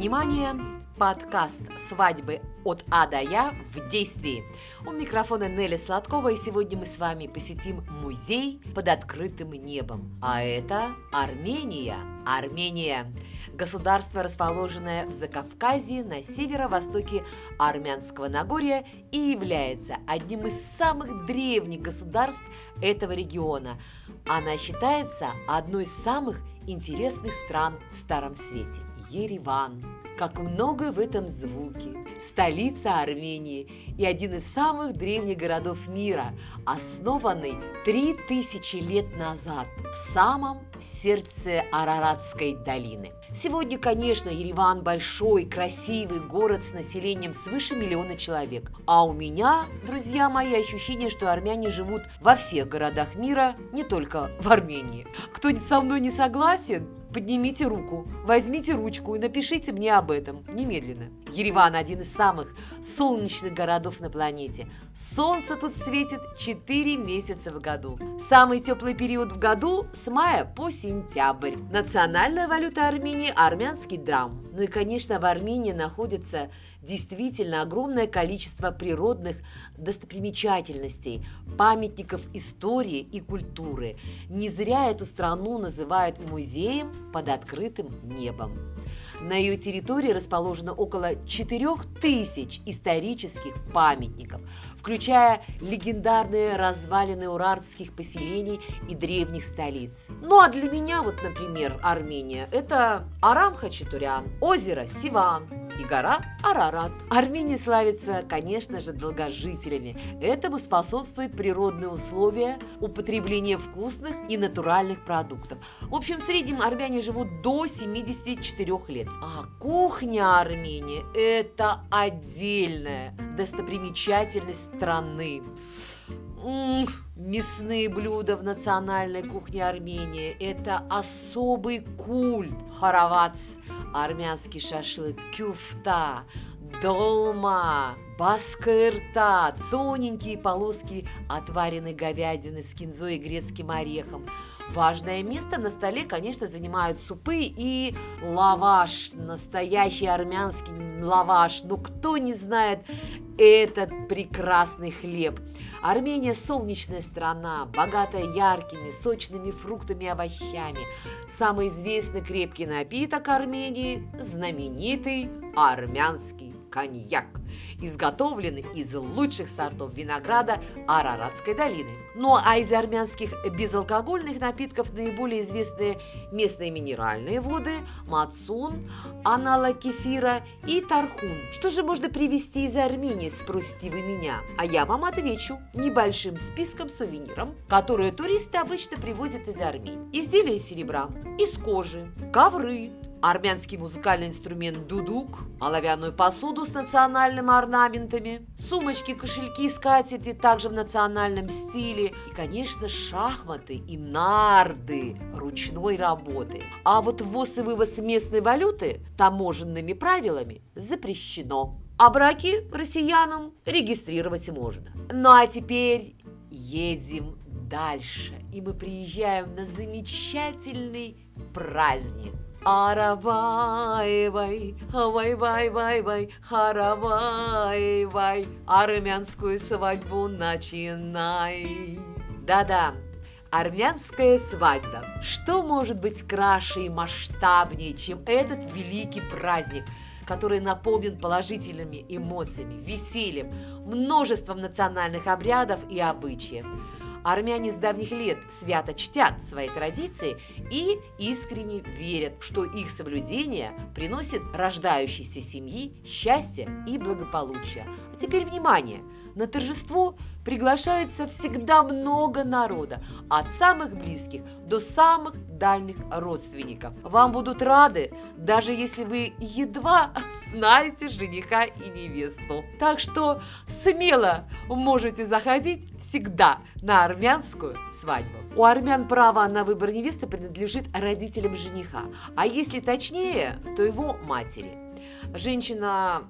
Внимание! Подкаст «Свадьбы от А до Я» в действии. У микрофона Нелли Сладкова, и сегодня мы с вами посетим музей под открытым небом. А это Армения. Армения – государство, расположенное в Закавказье на северо-востоке Армянского Нагорья и является одним из самых древних государств этого региона. Она считается одной из самых интересных стран в Старом Свете. Ереван. Как много в этом звуке. Столица Армении и один из самых древних городов мира, основанный 3000 лет назад в самом сердце Араратской долины. Сегодня, конечно, Ереван большой, красивый город с населением свыше миллиона человек. А у меня, друзья мои, ощущение, что армяне живут во всех городах мира, не только в Армении. Кто со мной не согласен, поднимите руку, возьмите ручку и напишите мне об этом немедленно. Ереван – один из самых солнечных городов на планете. Солнце тут светит 4 месяца в году. Самый теплый период в году с мая по сентябрь. Национальная валюта Армении – армянский драм. Ну и, конечно, в Армении находится действительно огромное количество природных достопримечательностей, памятников истории и культуры. Не зря эту страну называют музеем под открытым небом. На ее территории расположено около 4000 исторических памятников, включая легендарные развалины урартских поселений и древних столиц. Ну а для меня, вот, например, Армения – это Арам Хачатурян, озеро Сиван, и гора Арарат. Армения славится, конечно же, долгожителями. Этому способствуют природные условия употребления вкусных и натуральных продуктов. В общем, в среднем армяне живут до 74 лет. А кухня Армении – это отдельная достопримечательность страны. Мясные блюда в национальной кухне Армении – это особый культ. Харавац – армянский шашлык, кюфта, долма, баскыртат, тоненькие полоски отваренной говядины с кинзой и грецким орехом. Важное место на столе, конечно, занимают супы и лаваш, настоящий армянский лаваш. Но кто не знает этот прекрасный хлеб? Армения – солнечная страна, богатая яркими, сочными фруктами и овощами. Самый известный крепкий напиток Армении – знаменитый армянский коньяк, изготовленный из лучших сортов винограда Араратской долины. Ну а из армянских безалкогольных напитков наиболее известны местные минеральные воды, мацун, аналог кефира и тархун. Что же можно привезти из Армении, спросите вы меня? А я вам отвечу небольшим списком сувениров, которые туристы обычно привозят из Армении. Изделия из серебра, из кожи, ковры, армянский музыкальный инструмент дудук, оловянную посуду с национальными орнаментами, сумочки, кошельки, скатерти также в национальном стиле и, конечно, шахматы и нарды ручной работы. А вот ввоз и вывоз местной валюты таможенными правилами запрещено. А браки россиянам регистрировать можно. Ну а теперь едем дальше. И мы приезжаем на замечательный праздник – Аравай-вай, вай-вай-вай-вай, харавай-вай, армянскую свадьбу начинай. Да-да, армянская свадьба. Что может быть краше и масштабнее, чем этот великий праздник, который наполнен положительными эмоциями, весельем, множеством национальных обрядов и обычаев – Армяне с давних лет свято чтят свои традиции и искренне верят, что их соблюдение приносит рождающейся семьи счастье и благополучие. А теперь внимание! На торжество приглашается всегда много народа, от самых близких до самых дальних родственников. Вам будут рады, даже если вы едва знаете жениха и невесту. Так что смело можете заходить всегда на армянскую свадьбу. У армян право на выбор невесты принадлежит родителям жениха, а если точнее, то его матери. Женщина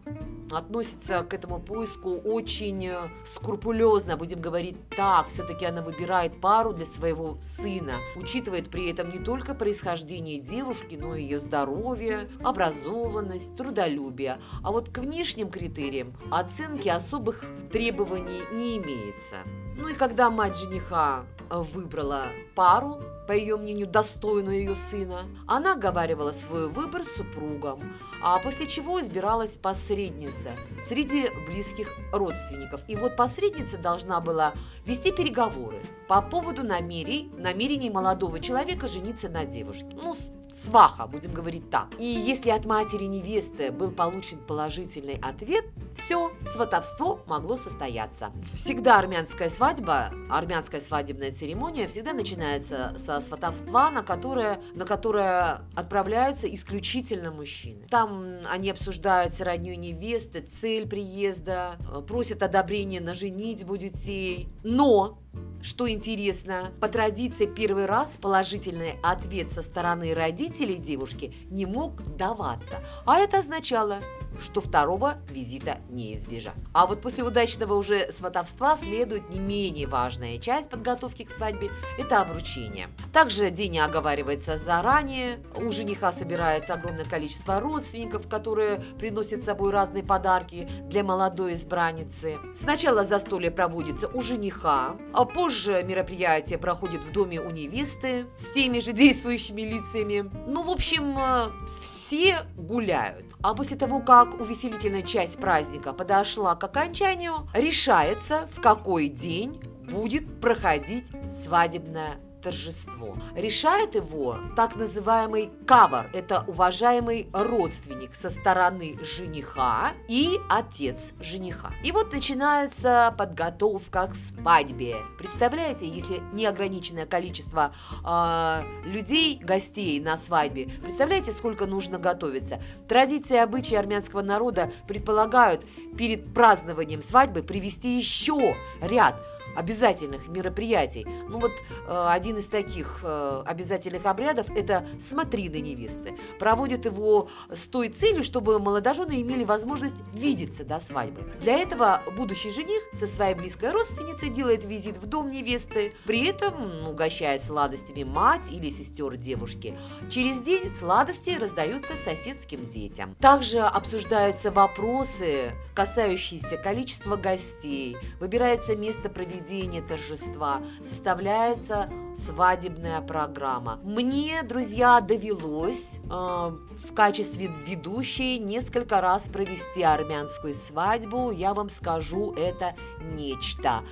относится к этому поиску очень э, скрупулезно, будем говорить так. Все-таки она выбирает пару для своего сына, учитывает при этом не только происхождение девушки, но и ее здоровье, образованность, трудолюбие. А вот к внешним критериям оценки особых требований не имеется. Ну и когда мать жениха выбрала пару, по ее мнению, достойную ее сына, она говаривала свой выбор супругам, а после чего избиралась посредница среди близких родственников. И вот посредница должна была вести переговоры по поводу намерений, намерений молодого человека жениться на девушке. Ну, сваха, будем говорить так. И если от матери невесты был получен положительный ответ, все, сватовство могло состояться. Всегда армянская свадьба, армянская свадебная церемония всегда начинается со сватовства, на которое, на которое отправляются исключительно мужчины. Там они обсуждают родню невесты, цель приезда, просят одобрения на женитьбу детей. Но что интересно, по традиции первый раз положительный ответ со стороны родителей девушки не мог даваться, а это означало, что второго визита не избежать. А вот после удачного уже сватовства следует не менее важная часть подготовки к свадьбе – это обручение. Также день оговаривается заранее, у жениха собирается огромное количество родственников, которые приносят с собой разные подарки для молодой избранницы. Сначала застолье проводится у жениха, а позже мероприятие проходит в доме у невесты с теми же действующими лицами. Ну, в общем, э, все гуляют. А после того, как увеселительная часть праздника подошла к окончанию, решается, в какой день будет проходить свадебная торжество. Решает его так называемый кавар. Это уважаемый родственник со стороны жениха и отец жениха. И вот начинается подготовка к свадьбе. Представляете, если неограниченное количество э, людей, гостей на свадьбе, представляете, сколько нужно готовиться? Традиции и обычаи армянского народа предполагают перед празднованием свадьбы привести еще ряд обязательных мероприятий. Ну вот э, один из таких э, обязательных обрядов – это смотрины невесты. Проводят его с той целью, чтобы молодожены имели возможность видеться до свадьбы. Для этого будущий жених со своей близкой родственницей делает визит в дом невесты, при этом угощает сладостями мать или сестер девушки. Через день сладости раздаются соседским детям. Также обсуждаются вопросы, касающиеся количества гостей, выбирается место проведения проведения торжества составляется свадебная программа. Мне, друзья, довелось э, в качестве ведущей несколько раз провести армянскую свадьбу. Я вам скажу, это нечто.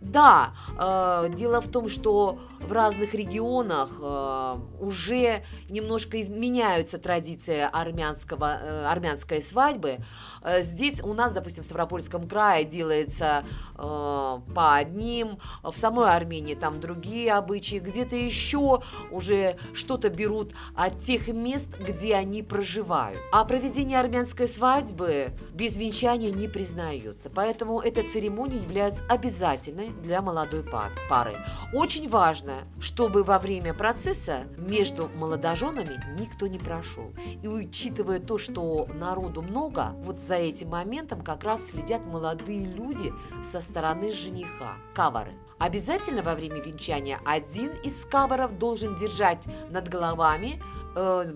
Да, э, дело в том, что в разных регионах э, уже немножко изменяются традиции армянского, э, армянской свадьбы. Э, здесь у нас, допустим, в Ставропольском крае делается э, по одним, в самой Армении там другие обычаи, где-то еще уже что-то берут от тех мест, где они проживают. А проведение армянской свадьбы без венчания не признается, поэтому эта церемония является обязательной для молодой пары. Очень важно чтобы во время процесса между молодоженами никто не прошел. И учитывая то, что народу много, вот за этим моментом как раз следят молодые люди со стороны жениха, кавары. Обязательно во время венчания один из каваров должен держать над головами э,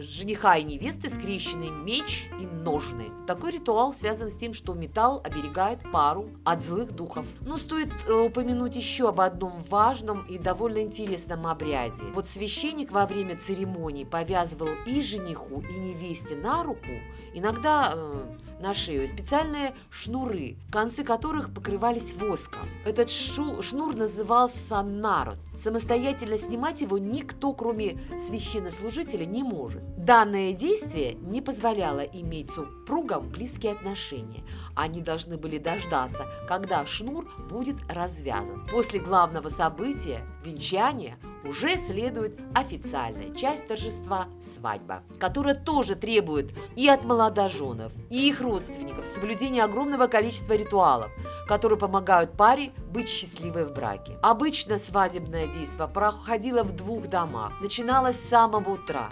жениха и невесты скрещенный меч и ножны. Такой ритуал связан с тем, что металл оберегает пару от злых духов. Но стоит э, упомянуть еще об одном важном и довольно интересном обряде. Вот священник во время церемонии повязывал и жениху, и невесте на руку, иногда э, на шею специальные шнуры, концы которых покрывались воском. Этот шу шнур назывался народ. Самостоятельно снимать его никто, кроме священнослужителя, не может. Данное действие не позволяло иметь супругам близкие отношения. Они должны были дождаться, когда шнур будет развязан. После главного события, венчания, уже следует официальная часть торжества – свадьба, которая тоже требует и от молодоженов, и их родственников соблюдения огромного количества ритуалов, которые помогают паре быть счастливой в браке. Обычно свадебное действие проходило в двух домах, начиналось с самого утра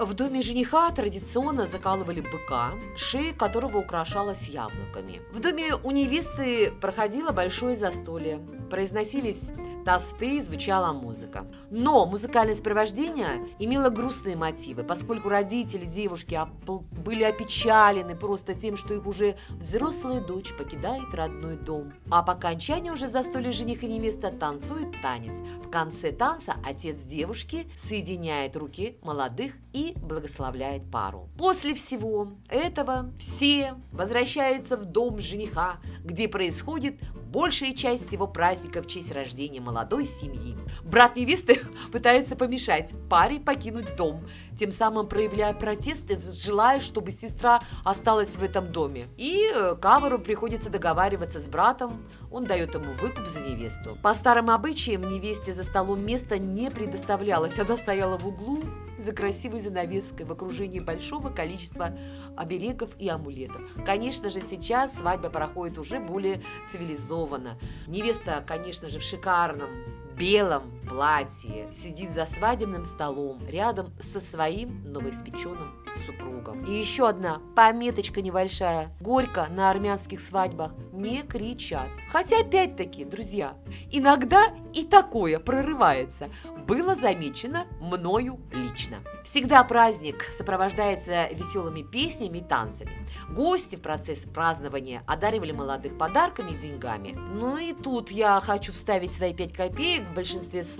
В доме жениха традиционно закалывали быка, шея которого украшалась яблоками. В доме у невесты проходило большое застолье. Произносились тосты, звучала музыка. Но музыкальное сопровождение имело грустные мотивы, поскольку родители девушки были опечалены просто тем, что их уже взрослая дочь покидает родной дом. А по окончании уже застолья жених и невеста танцует танец. В конце танца отец девушки соединяет руки молодых и благословляет пару. После всего этого все возвращаются в дом жениха, где происходит большая часть всего праздника в честь рождения молодой семьи. Брат невесты пытается помешать паре покинуть дом, тем самым проявляя протест и желая, чтобы сестра осталась в этом доме. И э, Кавару приходится договариваться с братом, он дает ему выкуп за невесту. По старым обычаям невесте за столом места не предоставлялось, она стояла в углу за красивой занавеской в окружении большого количества оберегов и амулетов. Конечно же, сейчас свадьба проходит уже более цивилизованно. Невеста, конечно же, в шикарном белом платье сидит за свадебным столом рядом со своим новоиспеченным супругом. И еще одна пометочка небольшая. Горько на армянских свадьбах не кричат. Хотя, опять-таки, друзья, иногда и такое прорывается. Было замечено мною лично. Всегда праздник сопровождается веселыми песнями и танцами. Гости в процесс празднования одаривали молодых подарками и деньгами. Ну и тут я хочу вставить свои пять копеек. В большинстве случаев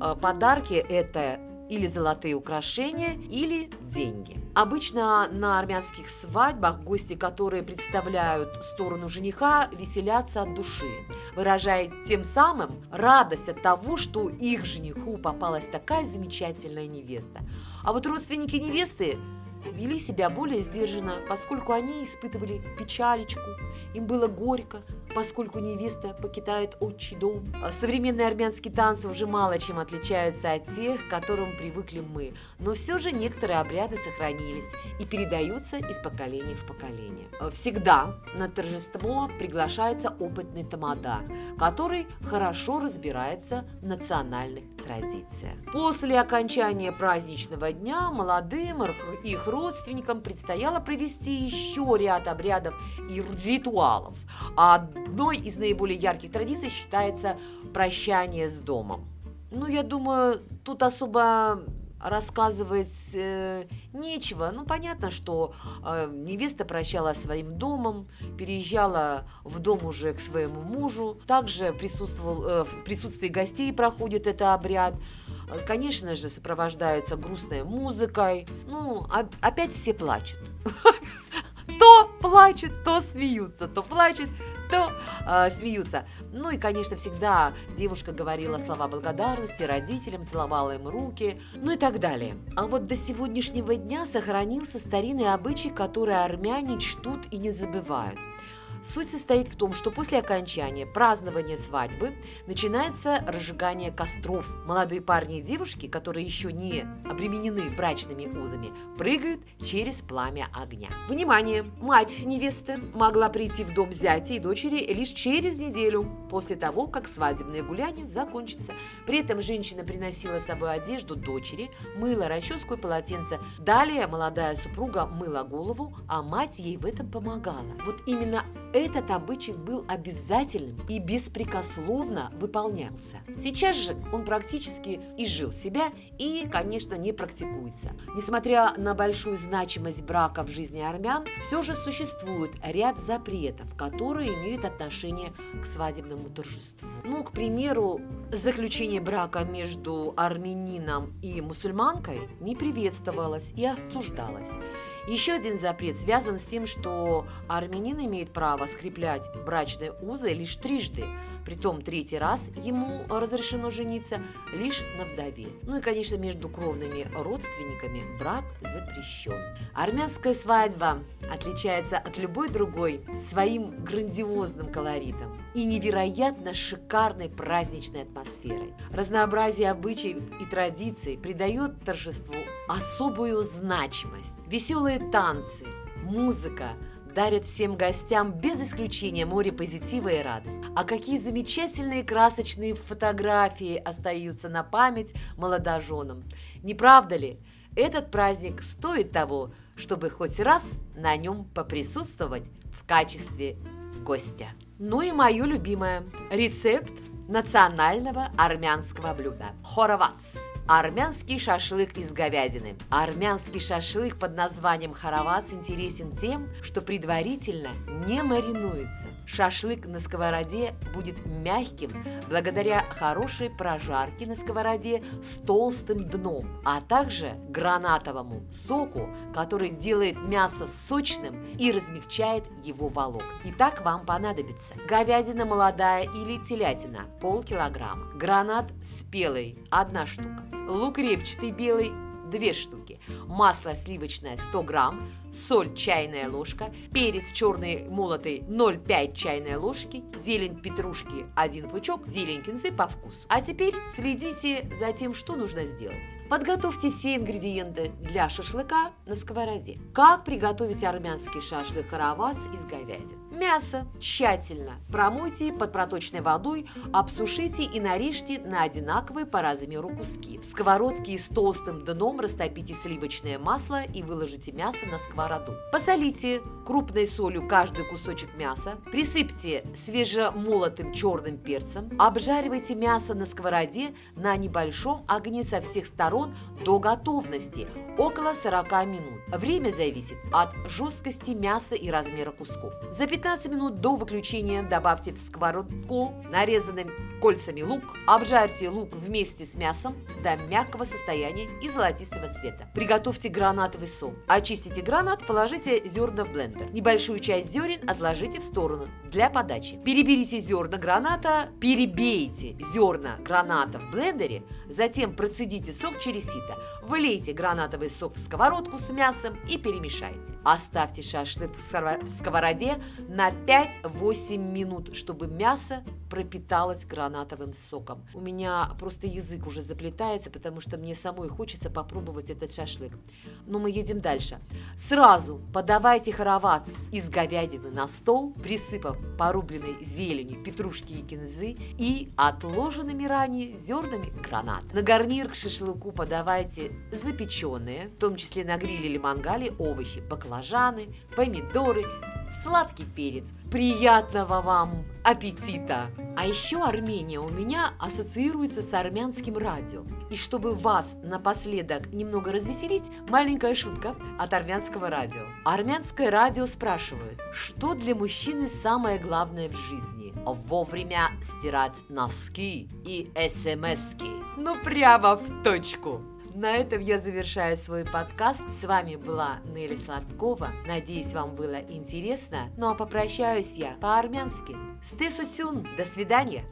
э, подарки это или золотые украшения, или деньги. Обычно на армянских свадьбах гости, которые представляют сторону жениха, веселятся от души, выражая тем самым радость от того, что их жениху попалась такая замечательная невеста. А вот родственники невесты вели себя более сдержанно, поскольку они испытывали печалечку, им было горько, поскольку невеста покидает отчий дом. А современные армянские танцы уже мало чем отличаются от тех, к которым привыкли мы, но все же некоторые обряды сохранились и передаются из поколения в поколение. Всегда на торжество приглашается опытный тамада, который хорошо разбирается в национальных традициях. После окончания праздничного дня молодым их родственникам предстояло провести еще ряд обрядов и ритуалов. А одной из наиболее ярких традиций считается прощание с домом. Ну, я думаю, тут особо рассказывать э, нечего. Ну, понятно, что э, невеста прощалась своим домом, переезжала в дом уже к своему мужу. Также присутствовал, э, в присутствии гостей проходит этот обряд. Конечно же, сопровождается грустной музыкой. Ну, а, опять все плачут. То плачут, то смеются, то плачут, то э, смеются. Ну и, конечно, всегда девушка говорила слова благодарности родителям, целовала им руки, ну и так далее. А вот до сегодняшнего дня сохранился старинный обычай, который армяне чтут и не забывают – Суть состоит в том, что после окончания празднования свадьбы начинается разжигание костров. Молодые парни и девушки, которые еще не обременены брачными узами, прыгают через пламя огня. Внимание! Мать невесты могла прийти в дом зятя и дочери лишь через неделю после того, как свадебное гуляние закончится. При этом женщина приносила с собой одежду дочери, мыло, расческу и полотенце. Далее молодая супруга мыла голову, а мать ей в этом помогала. Вот именно этот обычай был обязательным и беспрекословно выполнялся. Сейчас же он практически изжил себя и, конечно, не практикуется. Несмотря на большую значимость брака в жизни армян, все же существует ряд запретов, которые имеют отношение к свадебному торжеству. Ну, к примеру, заключение брака между армянином и мусульманкой не приветствовалось и осуждалось. Еще один запрет связан с тем, что армянин имеет право скреплять брачные узы лишь трижды – Притом третий раз ему разрешено жениться лишь на вдове. Ну и, конечно, между кровными родственниками брак запрещен. Армянская свадьба отличается от любой другой своим грандиозным колоритом и невероятно шикарной праздничной атмосферой. Разнообразие обычаев и традиций придает торжеству особую значимость. Веселые танцы, музыка – дарят всем гостям без исключения море позитива и радости. А какие замечательные красочные фотографии остаются на память молодоженам. Не правда ли? Этот праздник стоит того, чтобы хоть раз на нем поприсутствовать в качестве гостя. Ну и мое любимое – рецепт национального армянского блюда – хоровац. Армянский шашлык из говядины. Армянский шашлык под названием харавас интересен тем, что предварительно не маринуется. Шашлык на сковороде будет мягким благодаря хорошей прожарке на сковороде с толстым дном, а также гранатовому соку, который делает мясо сочным и размягчает его волок. Итак, вам понадобится говядина молодая или телятина – полкилограмма, гранат спелый – одна штука, лук репчатый белый – 2 штуки, масло сливочное 100 грамм, соль чайная ложка, перец черный молотый 0,5 чайной ложки, зелень петрушки 1 пучок, зелень кинзы по вкусу. А теперь следите за тем, что нужно сделать. Подготовьте все ингредиенты для шашлыка на сковороде. Как приготовить армянский шашлык харавац из говядины? Мясо тщательно промойте под проточной водой, обсушите и нарежьте на одинаковые по размеру куски. В сковородке с толстым дном растопите сливочное масло и выложите мясо на сковороду сковороду. Посолите крупной солью каждый кусочек мяса, присыпьте свежемолотым черным перцем, обжаривайте мясо на сковороде на небольшом огне со всех сторон до готовности, около 40 минут. Время зависит от жесткости мяса и размера кусков. За 15 минут до выключения добавьте в сковородку нарезанным кольцами лук, обжарьте лук вместе с мясом до мягкого состояния и золотистого цвета. Приготовьте гранатовый сок. Очистите гранат, положите зерна в блендер. Небольшую часть зерен отложите в сторону для подачи. Переберите зерна граната, перебейте зерна граната в блендере, затем процедите сок через сито. Вылейте гранатовый сок в сковородку с мясом и перемешайте. Оставьте шашлык в сковороде на 5-8 минут, чтобы мясо пропиталось гранатовым соком. У меня просто язык уже заплетается, потому что мне самой хочется попробовать этот шашлык. Но мы едем дальше. Сразу подавайте хоровац из говядины на стол, присыпав порубленной зеленью петрушки и кинзы и отложенными ранее зернами граната. На гарнир к шашлыку подавайте запеченные, в том числе на гриле или мангале, овощи, баклажаны, помидоры, сладкий перец. Приятного вам аппетита! А еще Армения у меня ассоциируется с армянским радио. И чтобы вас напоследок немного развеселить, маленькая шутка от армянского радио. Армянское радио спрашивает, что для мужчины самое главное в жизни? Вовремя стирать носки и смски. Ну прямо в точку. На этом я завершаю свой подкаст. С вами была Нелли Сладкова. Надеюсь, вам было интересно. Ну а попрощаюсь я по-армянски. Стесутюн. До свидания.